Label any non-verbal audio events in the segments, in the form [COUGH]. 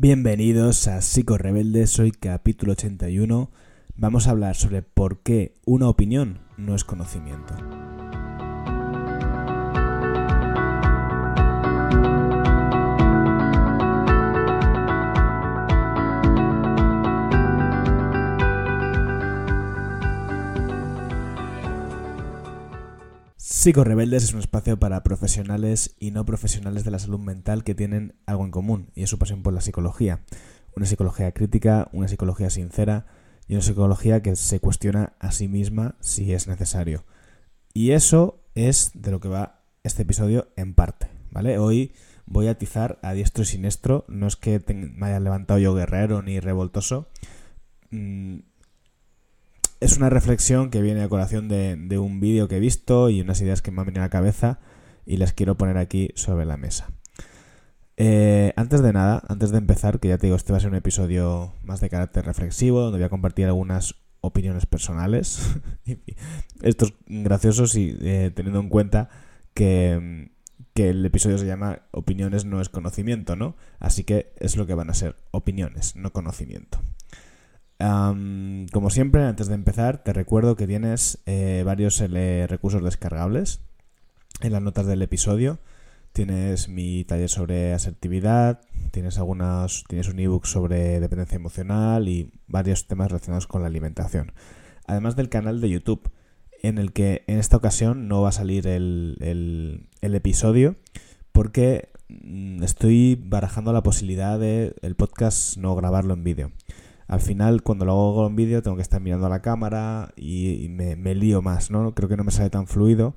Bienvenidos a Psico Rebelde, soy capítulo 81. Vamos a hablar sobre por qué una opinión no es conocimiento. Rebeldes es un espacio para profesionales y no profesionales de la salud mental que tienen algo en común, y es su pasión por la psicología. Una psicología crítica, una psicología sincera y una psicología que se cuestiona a sí misma si es necesario. Y eso es de lo que va este episodio en parte, ¿vale? Hoy voy a atizar a diestro y siniestro, no es que me haya levantado yo guerrero ni revoltoso, mm, es una reflexión que viene a colación de, un vídeo que he visto y unas ideas que me han venido a la cabeza y las quiero poner aquí sobre la mesa. Eh, antes de nada, antes de empezar, que ya te digo, este va a ser un episodio más de carácter reflexivo, donde voy a compartir algunas opiniones personales. [LAUGHS] Esto es gracioso si, eh, teniendo en cuenta que, que el episodio se llama Opiniones no es conocimiento, ¿no? Así que es lo que van a ser, opiniones, no conocimiento como siempre, antes de empezar, te recuerdo que tienes eh, varios recursos descargables en las notas del episodio. Tienes mi taller sobre asertividad, tienes algunas, tienes un ebook sobre dependencia emocional y varios temas relacionados con la alimentación. Además del canal de YouTube, en el que en esta ocasión no va a salir el, el episodio porque mm, estoy barajando la posibilidad de el podcast no grabarlo en vídeo al final cuando lo hago en vídeo tengo que estar mirando a la cámara y, me, lío más, ¿no? Creo que no me sale tan fluido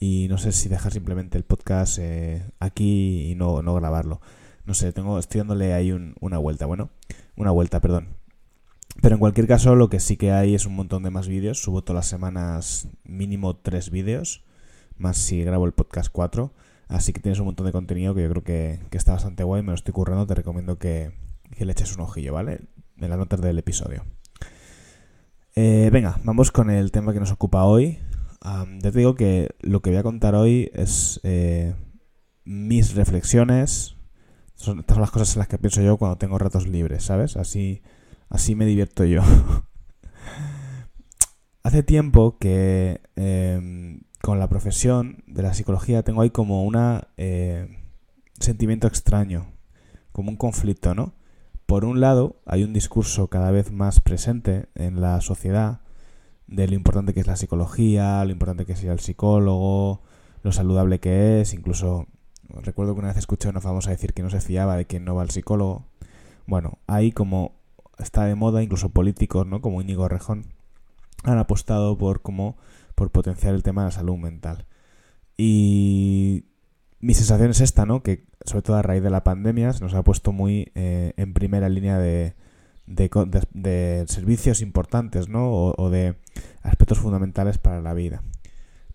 y no sé si dejar simplemente el podcast eh, aquí y no, grabarlo. No sé, tengo, estoy dándole ahí una vuelta, bueno, una vuelta, perdón. Pero en cualquier caso lo que sí que hay es un montón de más vídeos. Subo todas las semanas mínimo tres vídeos, más si grabo el podcast cuatro. Así que tienes un montón de contenido que yo creo que, está bastante guay, me lo estoy currando, te recomiendo que, que le eches un ojillo, ¿vale? En las notas del episodio. Eh, venga, vamos con el tema que nos ocupa hoy. ya te digo que lo que voy a contar hoy es eh, mis reflexiones. Son, estas son las cosas en las que pienso yo cuando tengo ratos libres, ¿sabes? Así, así me divierto yo. [LAUGHS] Hace tiempo que em, con la profesión de la psicología tengo ahí como un eh, sentimiento extraño, como un conflicto, ¿no? Por un lado, hay un discurso cada vez más presente en la sociedad de lo importante que es la psicología, lo importante que es ir al psicólogo, lo saludable que es, incluso recuerdo que una vez escuché a una famosa decir que no se fiaba de quien no va al psicólogo. Bueno, ahí como está de moda, incluso políticos, ¿no? Como Íñigo Rejón, han apostado por como por potenciar el tema de la salud mental. Y mi sensación es esta, ¿no? Que sobre todo a raíz de la pandemia se nos ha puesto muy eh, en primera línea de, de, servicios importantes, ¿no? O, de aspectos fundamentales para la vida.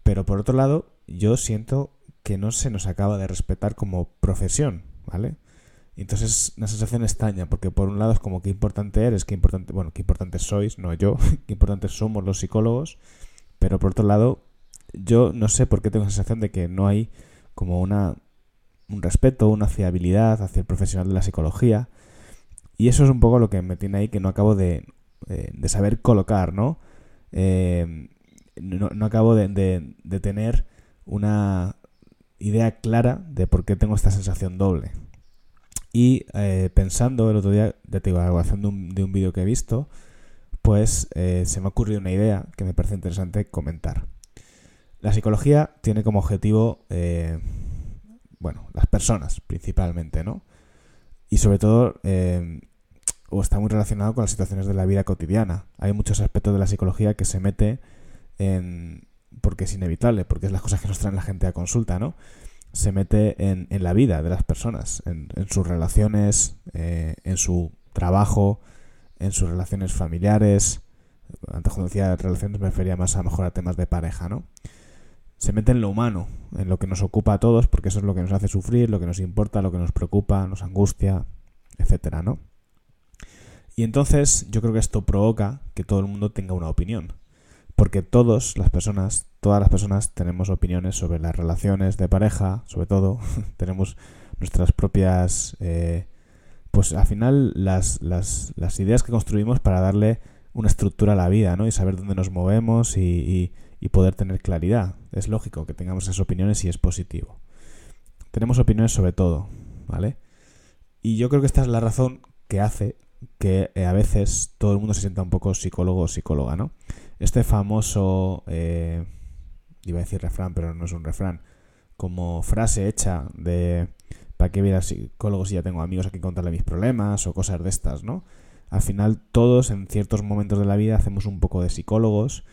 Pero por otro lado, yo siento que no se nos acaba de respetar como profesión, ¿vale? entonces es una sensación extraña, porque por un lado es como qué importante eres, qué importante, bueno, qué importantes sois, no yo, [LAUGHS] qué importantes somos los psicólogos, pero por otro lado, yo no sé por qué tengo la sensación de que no hay como una, un respeto, una fiabilidad hacia el profesional de la psicología. Y eso es un poco lo que me tiene ahí que no acabo de, eh, de saber colocar, ¿no? Eh, no, no, acabo de, de, tener una idea clara de por qué tengo esta sensación doble. Y eh, pensando el otro día, ya te digo, a de un, un vídeo que he visto, pues se me ha ocurrido una idea que me parece interesante comentar. La psicología tiene como objetivo, eh, bueno, las personas principalmente, ¿no? Y sobre todo, eh, o está muy relacionado con las situaciones de la vida cotidiana. Hay muchos aspectos de la psicología que se mete en... porque es inevitable, porque es las cosas que nos traen la gente a consulta, ¿no? Se mete en, la vida de las personas, en, sus relaciones, eh, en su trabajo, en sus relaciones familiares. Antes cuando decía relaciones me refería más a mejor a temas de pareja, ¿no? Se mete en lo humano, en lo que nos ocupa a todos, porque eso es lo que nos hace sufrir, lo que nos importa, lo que nos preocupa, nos angustia, etcétera, ¿no? Y entonces yo creo que esto provoca que todo el mundo tenga una opinión. Porque todas las personas, todas las personas tenemos opiniones sobre las relaciones de pareja, sobre todo, [LAUGHS] tenemos nuestras propias eh, pues al final las, las, las, ideas que construimos para darle una estructura a la vida, ¿no? Y saber dónde nos movemos y, y, poder tener claridad. Es lógico que tengamos esas opiniones y es positivo. Tenemos opiniones sobre todo, ¿vale? Y yo creo que esta es la razón que hace que eh, a veces todo el mundo se sienta un poco psicólogo o psicóloga, ¿no? Este famoso, eh, iba a decir refrán, pero no es un refrán, como frase hecha de ¿para qué voy psicólogo si ya tengo amigos a quien contarle mis problemas o cosas de estas, ¿no? Al final todos en ciertos momentos de la vida hacemos un poco de psicólogos,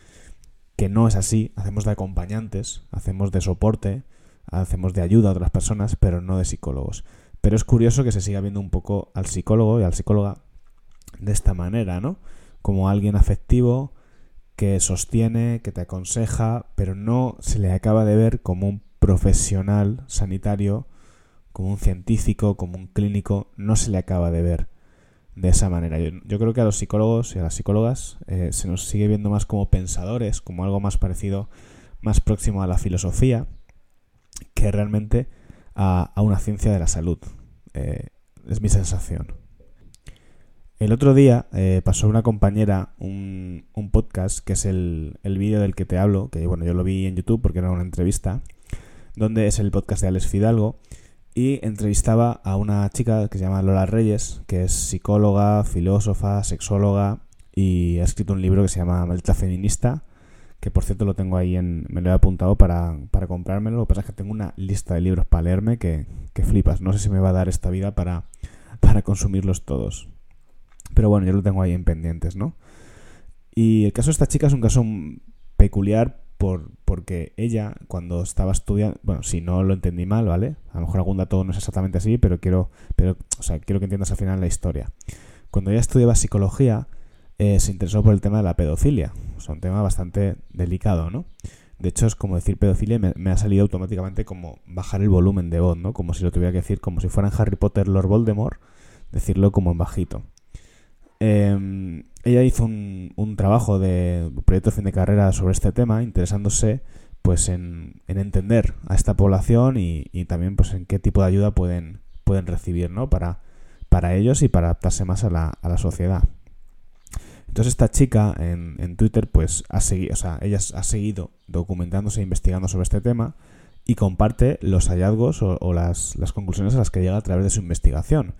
que no es así, hacemos de acompañantes, hacemos de soporte, hacemos de ayuda a otras personas, pero no de psicólogos. Pero es curioso que se siga viendo un poco al psicólogo y al psicóloga de esta manera, ¿no? Como alguien afectivo que sostiene, que te aconseja, pero no se le acaba de ver como un profesional sanitario, como un científico, como un clínico, no se le acaba de ver de esa manera. Yo, creo que a los psicólogos y a las psicólogas eh, se nos sigue viendo más como pensadores, como algo más parecido, más próximo a la filosofía, que realmente a, una ciencia de la salud. Eh, es mi sensación. El otro día eh, pasó una compañera un, un podcast, que es el, el vídeo del que te hablo, que bueno, yo lo vi en YouTube porque era una entrevista, donde es el podcast de Alex Fidalgo, y entrevistaba a una chica que se llama Lola Reyes, que es psicóloga, filósofa, sexóloga, y ha escrito un libro que se llama Malta Feminista, que por cierto lo tengo ahí en... me lo he apuntado para, para comprármelo, lo que pasa es que tengo una lista de libros para leerme que, que flipas, no sé si me va a dar esta vida para, para consumirlos todos. Pero bueno, yo lo tengo ahí en pendientes, ¿no? Y el caso de esta chica es un caso peculiar por, porque ella, cuando estaba estudiando, bueno, si no lo entendí mal, ¿vale? A lo mejor algún dato no es exactamente así, pero quiero, pero, o sea, quiero que entiendas al final la historia. Cuando ella estudiaba psicología, eh, se interesó por el tema de la pedofilia. O sea, un tema bastante delicado, ¿no? De hecho, es como decir pedofilia me, me, ha salido automáticamente como bajar el volumen de voz, ¿no? Como si lo tuviera que decir, como si fuera en Harry Potter Lord Voldemort, decirlo como en bajito. Em, ella hizo un, un, trabajo de proyecto de fin de carrera sobre este tema, interesándose pues en, entender a esta población y, también pues en qué tipo de ayuda pueden, pueden recibir, ¿no? Para, para ellos y para adaptarse más a la, a la sociedad. Entonces esta chica en, en Twitter pues ha seguido, o sea, ella ha seguido documentándose e investigando sobre este tema y comparte los hallazgos o, o las, las conclusiones a las que llega a través de su investigación.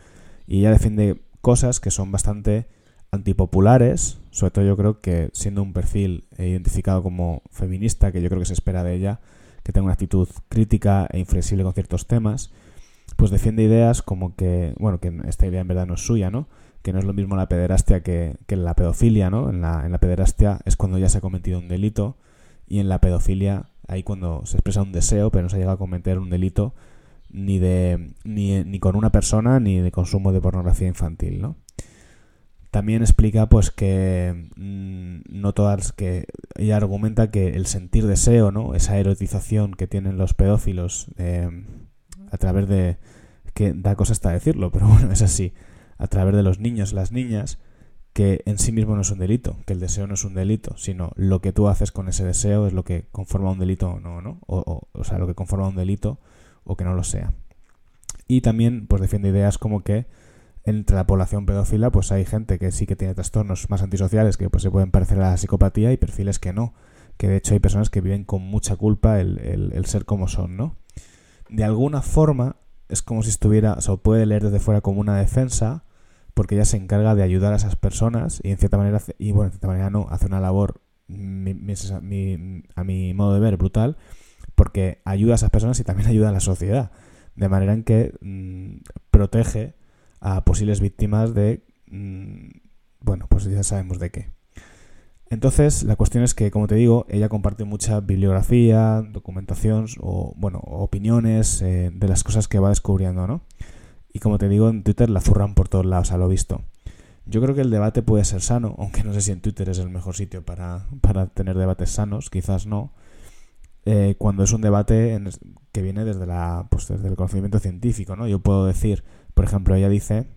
Y ella defiende cosas que son bastante antipopulares, sobre todo yo creo que siendo un perfil identificado como feminista, que yo creo que se espera de ella, que tenga una actitud crítica e inflexible con ciertos temas, pues defiende ideas como que, bueno, que esta idea en verdad no es suya, ¿no? Que no es lo mismo la pederastia que, que la pedofilia, ¿no? En la, en la pederastia es cuando ya se ha cometido un delito y en la pedofilia ahí cuando se expresa un deseo pero no se llega a cometer un delito ni de ni, ni con una persona ni de consumo de pornografía infantil, ¿no? También explica pues que mm, no todas que ella argumenta que el sentir deseo, ¿no? Esa erotización que tienen los pedófilos eh, a través de que da cosa hasta decirlo, pero [LAUGHS] bueno, es así, a través de los niños, las niñas, que en sí mismo no es un delito, que el deseo no es un delito, sino lo que tú haces con ese deseo es lo que conforma un delito o no, ¿no? O, o, o sea, lo que conforma un delito o que no lo sea. Y también pues defiende ideas como que entre la población pedófila pues hay gente que sí que tiene trastornos más antisociales que pues se pueden parecer a la psicopatía y perfiles que no. Que de hecho hay personas que viven con mucha culpa el, el, ser como son, ¿no? De alguna forma es como si estuviera, o sea, puede leer desde fuera como una defensa porque ella se encarga de ayudar a esas personas y en cierta manera, y bueno, en cierta manera no, hace una labor, a mi modo de ver, brutal, porque ayuda a esas personas y también [LAUGHS] ayuda a la sociedad. De manera en que mm, protege a posibles víctimas de... Mm, bueno, pues ya sabemos de qué. Entonces, la cuestión es que, como te digo, ella comparte mucha bibliografía, documentación o, bueno, opiniones eh, de las cosas que va descubriendo, ¿no? Y como te digo, en Twitter la zurran por todos lados, a lo visto. Yo creo que el debate puede ser sano, [LAUGHS] aunque no sé si en Twitter es el mejor sitio para, para tener debates sanos, quizás no. Eh, cuando es un debate que viene desde, la, pues desde el conocimiento científico, ¿no? Yo puedo decir, por ejemplo, ella dice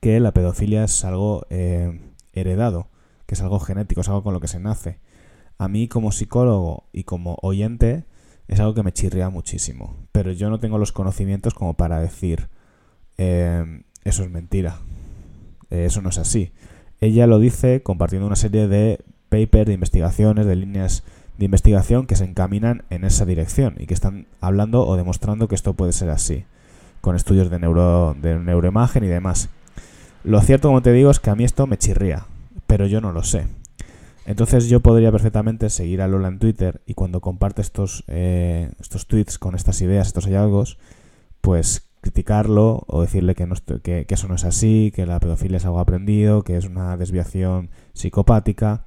que la pedofilia es algo eh, heredado, que es algo genético, es algo con lo que se nace. A mí como psicólogo y como oyente es algo que me chirría muchísimo, pero yo no tengo los conocimientos como para decir eh, eso es mentira. Eh, eso no es así. Ella lo dice compartiendo una serie de papers, de investigaciones, de líneas de investigación que se encaminan en esa dirección y que están hablando o demostrando que esto puede ser así, con estudios de, neuro, de neuroimagen y demás. Lo cierto, como te digo, es que a mí esto me chirría, pero yo no lo sé. Entonces yo podría perfectamente seguir a Lola en Twitter y cuando comparte estos, eh, estos tweets con estas ideas, estos hallazgos, pues criticarlo o decirle que, no, que, que, eso no es así, que la pedofilia es algo aprendido, que es una desviación psicopática,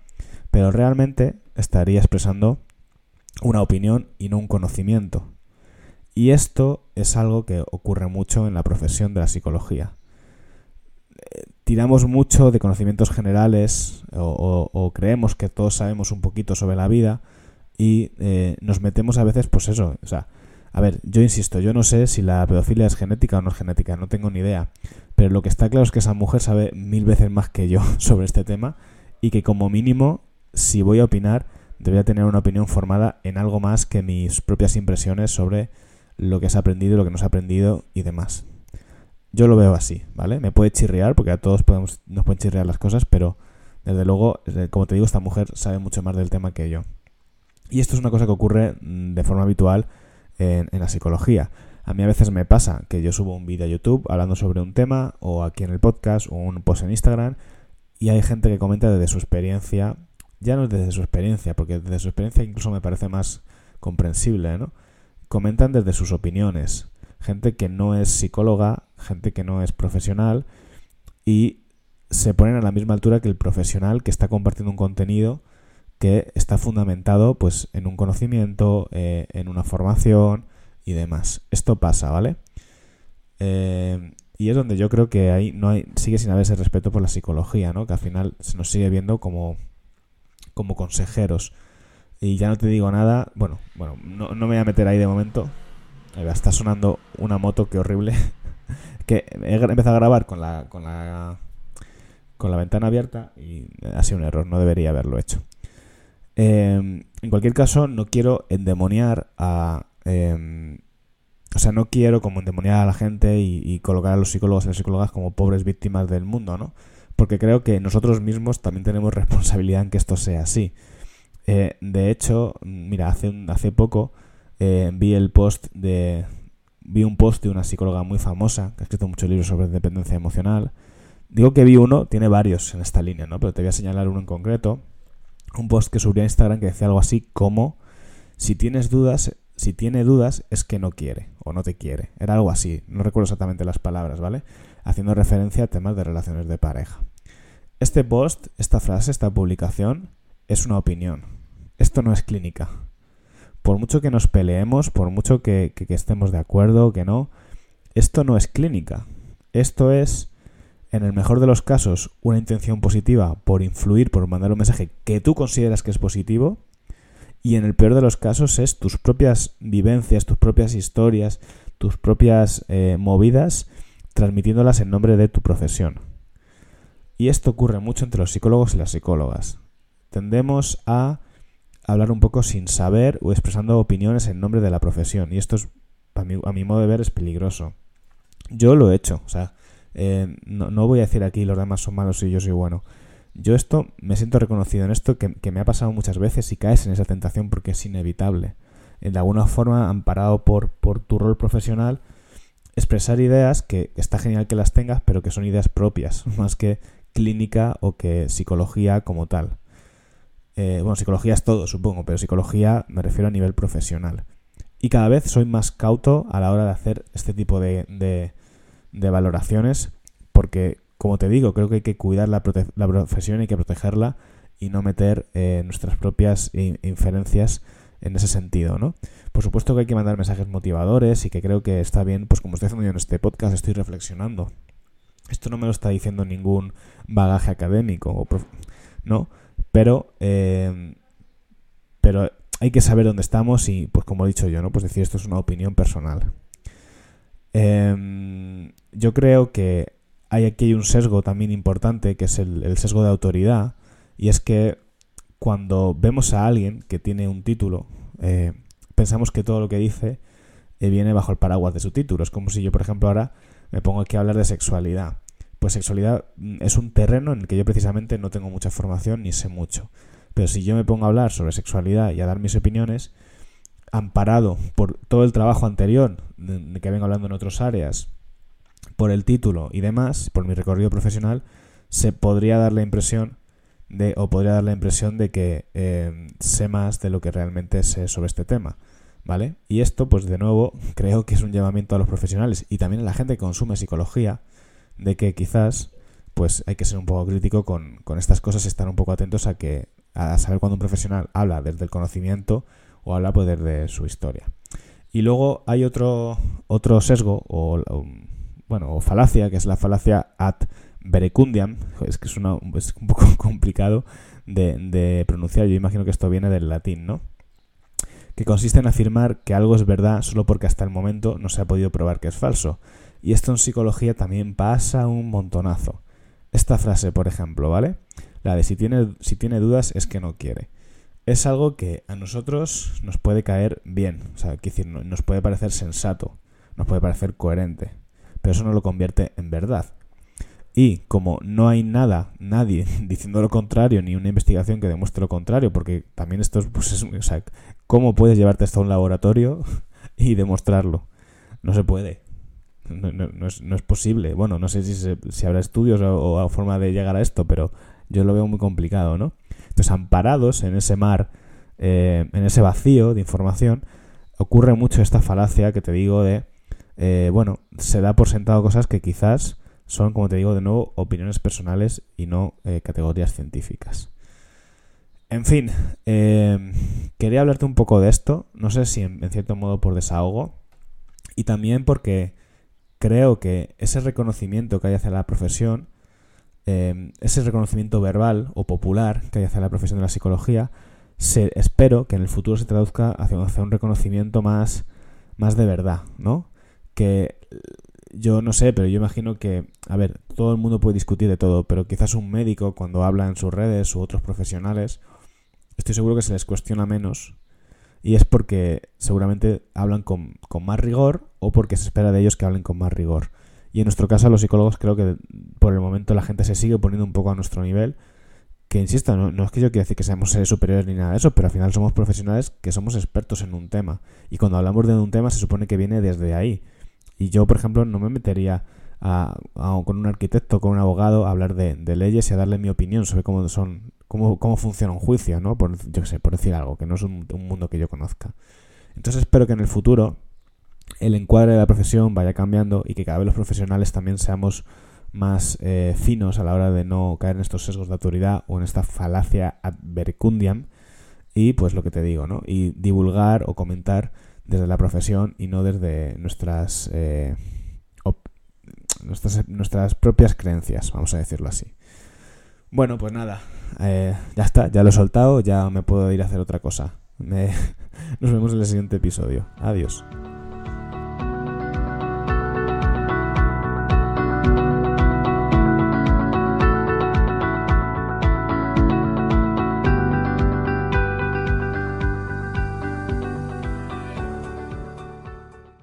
pero realmente estaría expresando una opinión y no un conocimiento. Y esto es algo que ocurre mucho en la profesión de la psicología. Eh, tiramos mucho de conocimientos generales o, creemos que todos sabemos un poquito sobre la vida y eh, nos metemos a veces, pues eso, o sea, a ver, yo insisto, yo no sé si la pedofilia es genética o no genética, no tengo ni idea. Pero lo que está claro es que esa mujer sabe mil veces más que yo [LAUGHS] sobre este tema y que como mínimo, si voy a opinar, debería tener una opinión formada en algo más que mis propias impresiones sobre lo que se ha aprendido, lo que no se ha aprendido y demás. Yo lo veo así, ¿vale? Me puede chirriar, porque a todos nos pueden chirriar las cosas, pero desde luego, como te digo, esta mujer sabe mucho más del tema que yo. Y esto es una cosa que ocurre mm, de forma habitual en, la psicología. A mí a veces me pasa que yo subo un vídeo a YouTube hablando sobre un tema o aquí en el podcast o un post en Instagram y hay gente que comenta desde su experiencia, ya no desde su experiencia, porque desde su experiencia incluso me parece más comprensible, ¿no? Comentan desde sus opiniones, gente que no es psicóloga, gente que no es profesional y se ponen a la misma altura que el profesional que está compartiendo un contenido que está fundamentado pues en un conocimiento, eh, en una formación y demás. Esto pasa, ¿vale? Eh, y es donde yo creo que ahí no hay, sigue sin haber ese respeto por la psicología, ¿no? Que al final se nos sigue viendo como, como consejeros. Y ya no te digo nada, bueno, bueno, no, no me voy a meter ahí de momento. está sonando una moto, qué horrible. [LAUGHS] que he empezado a grabar con la, con la con la ventana abierta y ha sido un error, no debería haberlo hecho. Em, en cualquier caso, no quiero endemoniar a... Em, o sea, no quiero como endemoniar a la gente y, colocar a los psicólogos y las psicólogas como pobres víctimas del mundo, ¿no? Porque creo que nosotros mismos también tenemos responsabilidad en que esto sea así. Eh, de hecho, mira, hace, hace poco eh, vi el post de... Vi un post de una psicóloga muy famosa que ha escrito muchos libros sobre dependencia emocional. Digo que vi uno, tiene varios en esta línea, ¿no? Pero te voy a señalar uno en concreto un post que subía a Instagram que decía algo así como si tienes dudas, si tiene dudas es que no quiere o no te quiere. Era algo así, no recuerdo exactamente las palabras, ¿vale? Haciendo referencia a temas de relaciones de pareja. Este post, esta frase, esta publicación es una opinión. Esto no es clínica. Por mucho que nos peleemos, por mucho que, estemos de acuerdo, que no, esto no es clínica. Esto es en el mejor de los casos, una intención positiva por influir, por mandar un mensaje que tú consideras que es positivo, y en el peor de los casos es tus propias vivencias, tus propias historias, tus propias eh, movidas, transmitiéndolas en nombre de tu profesión. Y esto ocurre mucho entre los psicólogos y las psicólogas. Tendemos a hablar un poco sin saber o expresando opiniones en nombre de la profesión. Y esto es, a mi, a mi modo de ver, es peligroso. Yo lo he hecho. O sea, eh, no, voy a decir aquí los demás son malos y yo soy bueno. Yo esto me siento reconocido en esto que, me ha pasado muchas veces y caes en esa tentación porque es inevitable. De alguna forma, amparado por, por tu rol profesional, expresar ideas que está genial que las tengas, pero que son ideas propias, [LAUGHS] más que clínica o que psicología como tal. Eh, bueno, psicología es todo, supongo, pero psicología me refiero a nivel profesional. Y cada vez soy más cauto a la hora de hacer este tipo de, de valoraciones, porque, como te digo, creo que hay que cuidar la, la profesión, hay que protegerla y no meter eh, nuestras propias inferencias en ese sentido, ¿no? Por supuesto que hay que mandar mensajes motivadores y que creo que está bien, pues como estoy haciendo yo en este podcast, estoy reflexionando. Esto no me lo está diciendo ningún bagaje académico, ¿no? Pero, eh, pero hay que saber dónde estamos y, pues como he dicho yo, ¿no? Pues decir, esto es una opinión personal. Eh, yo creo que hay aquí un sesgo también importante, que es el, sesgo de autoridad, y es que cuando vemos a alguien que tiene un título, eh, pensamos que todo lo que dice eh, viene bajo el paraguas de su título. Es como si yo, por ejemplo, ahora me pongo aquí a hablar de sexualidad. Pues sexualidad mm, es un terreno en el que yo precisamente no tengo mucha formación ni sé mucho. Pero si yo me pongo a hablar sobre sexualidad y a dar mis opiniones, amparado por todo el trabajo anterior que vengo hablando en otras áreas, por el título y demás, por mi recorrido profesional, se podría dar la impresión de, o podría dar la impresión de que eh, sé más de lo que realmente sé sobre este tema. ¿Vale? Y esto, pues de nuevo, [LAUGHS] creo que es un llamamiento a los profesionales y también a la gente que consume psicología, de que quizás, pues hay que ser un poco crítico con, con estas cosas, estar un poco atentos a que, a saber cuando un profesional habla desde el conocimiento o habla pues desde su historia. Y luego hay otro, otro sesgo, o, bueno, o falacia, que es la falacia ad verecundiam, es que es, una, es un poco [LAUGHS] complicado de, de pronunciar, yo imagino que esto viene del latín, ¿no? Que consiste en afirmar que algo es verdad solo porque hasta el momento no se ha podido probar que es falso. Y esto en psicología también pasa un montonazo. Esta frase, por ejemplo, ¿vale? La de si tiene, si tiene dudas es que no quiere. Es algo que a nosotros nos puede caer bien, o sea, decir, nos puede parecer sensato, nos puede parecer coherente, pero eso no lo convierte en verdad. Y como no hay nada, nadie [LAUGHS] diciendo lo contrario, ni una investigación que demuestre lo contrario, porque también esto es, pues es, ¿cómo puedes llevarte esto a un laboratorio [LAUGHS] y demostrarlo? No se puede. No, no, es, no es, posible. Bueno, no sé si, si habrá estudios o, o, forma de llegar a esto, pero yo lo veo muy complicado, ¿no? Entonces, amparados en ese mar, eh, en ese vacío de información, ocurre mucho esta falacia que te digo de, eh, bueno, se da por sentado cosas que quizás son, como te digo, de nuevo, opiniones personales y no eh, categorías científicas. En fin, eh, quería hablarte un poco de esto, no sé si en, cierto modo por desahogo, y también porque creo que ese reconocimiento que hay hacia la profesión, eh, ese reconocimiento verbal o popular que hay hacia la profesión de la psicología, se, espero que en el futuro se traduzca hacia, hacia un reconocimiento más, más de verdad, ¿no? Que yo no sé, pero yo imagino que, a ver, todo el mundo puede discutir de todo, pero quizás un médico cuando habla en sus redes u otros profesionales, estoy seguro que se les cuestiona menos y es porque seguramente hablan con, con más rigor o porque se espera de ellos que hablen con más rigor. Y en nuestro caso, los psicólogos creo que por el momento la gente se sigue poniendo un poco a nuestro nivel. Que insisto, no, no es que yo quiera decir que seamos seres superiores ni nada de eso, pero al final somos profesionales que somos expertos en un tema. Y cuando hablamos de un tema se supone que viene desde ahí. Y yo, por ejemplo, no me metería a, con un arquitecto, con un abogado, a hablar de, leyes y a darle mi opinión sobre cómo son, cómo, cómo funciona un juicio, ¿no? Por, yo sé, por decir algo, que no es un, mundo que yo conozca. Entonces espero que en el futuro el encuadre de la profesión vaya cambiando y que cada vez los profesionales también seamos más eh, finos a la hora de no caer en estos sesgos de autoridad o en esta falacia ad verecundiam y pues lo que te digo, ¿no? Y divulgar o comentar desde la profesión y no desde nuestras, eh, nuestras, nuestras, propias creencias, vamos a decirlo así. Bueno, pues nada, eh, ya está, ya lo he soltado, ya me puedo ir a hacer otra cosa. [LAUGHS] Nos vemos en el siguiente episodio. Adiós.